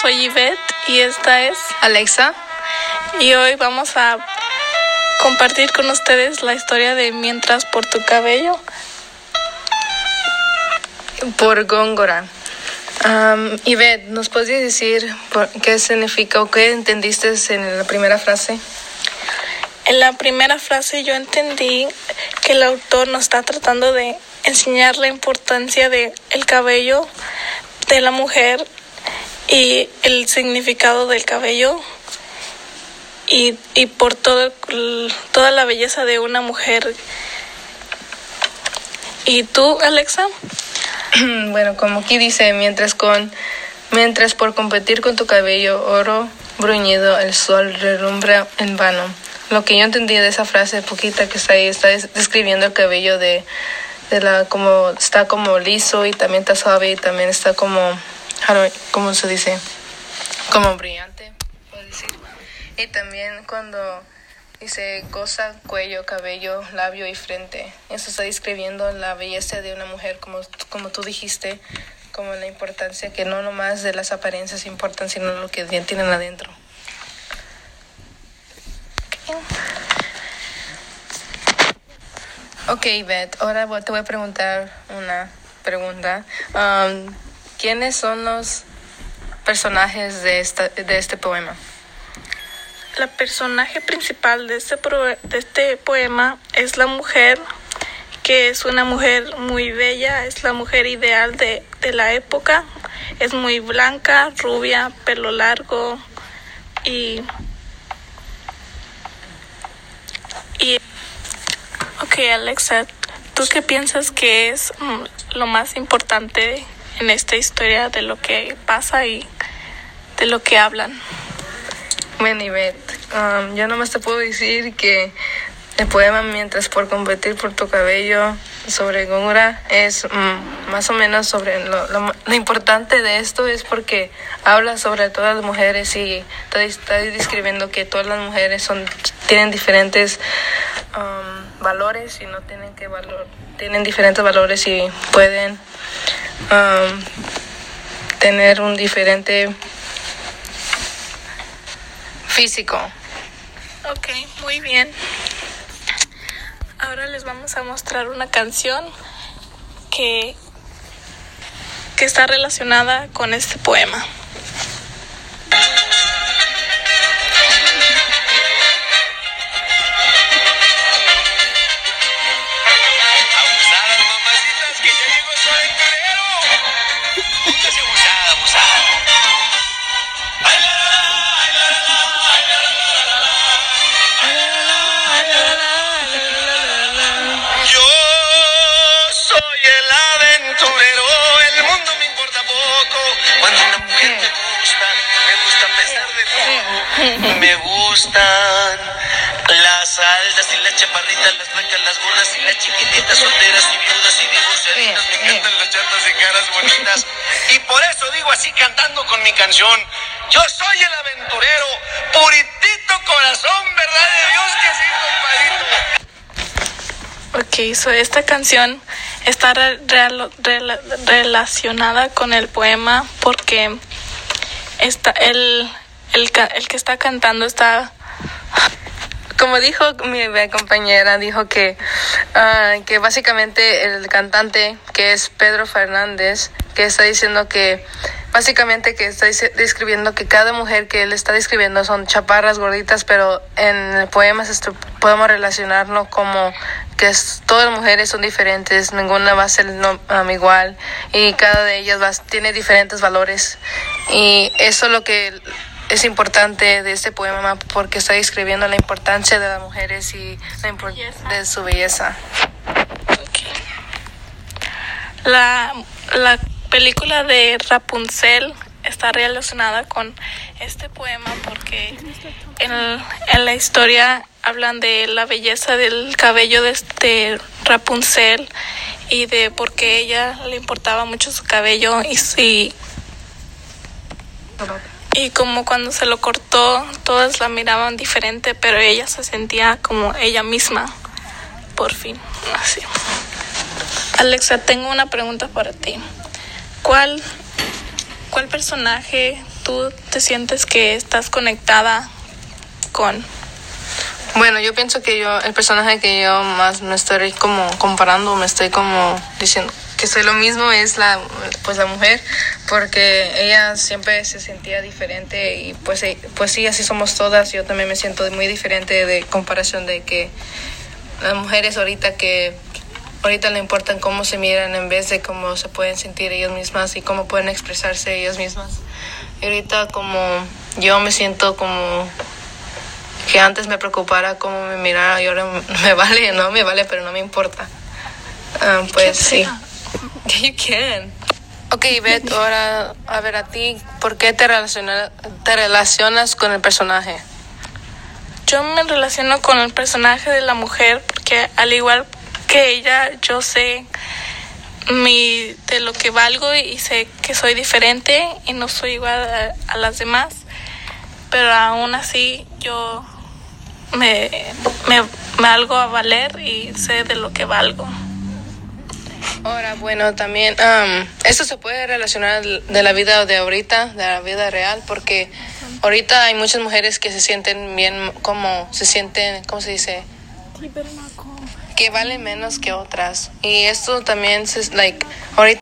soy Yvette y esta es Alexa. Y hoy vamos a compartir con ustedes la historia de Mientras por tu cabello. Por Góngora. Um, Yvette, ¿nos puedes decir qué significa o qué entendiste en la primera frase? En la primera frase yo entendí que el autor nos está tratando de enseñar la importancia del el cabello de la mujer y el significado del cabello y, y por todo, toda la belleza de una mujer. ¿Y tú, Alexa? Bueno, como aquí dice, mientras con mientras por competir con tu cabello oro bruñido el sol relumbra en vano. Lo que yo entendí de esa frase poquita que está ahí está describiendo el cabello de, de la como está como liso y también está suave y también está como ¿cómo se dice? Como brillante, puedo decir. Y también cuando dice goza, cuello, cabello, labio y frente. Eso está describiendo la belleza de una mujer, como, como tú dijiste, como la importancia que no nomás de las apariencias importan, sino lo que tienen adentro. Ok, Beth, ahora te voy a preguntar una pregunta. Um, ¿Quiénes son los personajes de, esta, de este poema? La personaje principal de este, de este poema es la mujer, que es una mujer muy bella, es la mujer ideal de, de la época, es muy blanca, rubia, pelo largo y... y ok, Alexa, ¿tú qué piensas que es mm, lo más importante en esta historia de lo que pasa y de lo que hablan. Bueno, um, yo nomás te puedo decir que el poema Mientras por competir por tu cabello sobre Góngora es mm, más o menos sobre lo, lo, importante de esto es porque habla sobre todas las mujeres y está, está describiendo que todas las mujeres son tienen diferentes um, valores y no tienen que valor tienen diferentes valores y pueden um, tener un diferente físico. Ok, muy bien. Ahora les vamos a mostrar una canción que, que está relacionada con este poema. Me gustan las altas y las chaparritas, las blancas, las gordas y las chiquititas, solteras y viudas y divorciaditas. Me encantan las chatas y caras bonitas. Y por eso digo así cantando con mi canción. Yo soy el aventurero, puritito corazón, ¿verdad de Dios que sí, compadrito? Ok, so esta canción está relacionada con el poema porque está el el, el que está cantando está como dijo mi compañera, dijo que, uh, que básicamente el cantante, que es Pedro Fernández, que está diciendo que, básicamente que está describiendo que cada mujer que él está describiendo son chaparras, gorditas, pero en el poema podemos relacionarlo como que es, todas las mujeres son diferentes, ninguna va a ser no, um, igual y cada de ellas va, tiene diferentes valores. Y eso es lo que es importante de este poema porque está describiendo la importancia de las mujeres y de su belleza. La, la película de Rapunzel está relacionada con este poema porque en, en, la historia hablan de la belleza del cabello de este Rapunzel y de por qué ella le importaba mucho su cabello y, y y como cuando se lo cortó, todas la miraban diferente, pero ella se sentía como ella misma, por fin, así. Alexa, tengo una pregunta para ti. ¿Cuál, cuál personaje tú te sientes que estás conectada con? Bueno, yo pienso que yo, el personaje que yo más me estoy como comparando, me estoy como diciendo que soy lo mismo es la, pues la mujer, porque ella siempre se sentía diferente y pues, eh, pues sí, así somos todas. Yo también me siento muy diferente de comparación de que las mujeres ahorita que ahorita le importan cómo se miran en vez de cómo se pueden sentir ellas mismas y cómo pueden expresarse ellas mismas. Y ahorita como yo me siento como que antes me preocupara cómo me mirara y ahora me vale, no me vale, pero no me importa. Ah, pues sí. You can. Ok, Beth, ahora a ver a ti, ¿por qué te, relaciona, relacionas con el personaje? Yo me relaciono con el personaje de la mujer porque al igual que ella, yo sé mi, de lo que valgo y sé que soy diferente y no soy igual a, a las demás, pero aún así yo me, me, me valgo a valer y sé de lo que valgo. Ahora, bueno, también um, esto se puede relacionar de la vida de ahorita, de la vida real, porque ahorita hay muchas mujeres que se sienten bien, como se sienten, ¿cómo se dice? Que valen menos que otras. Y esto también, es like, ahorita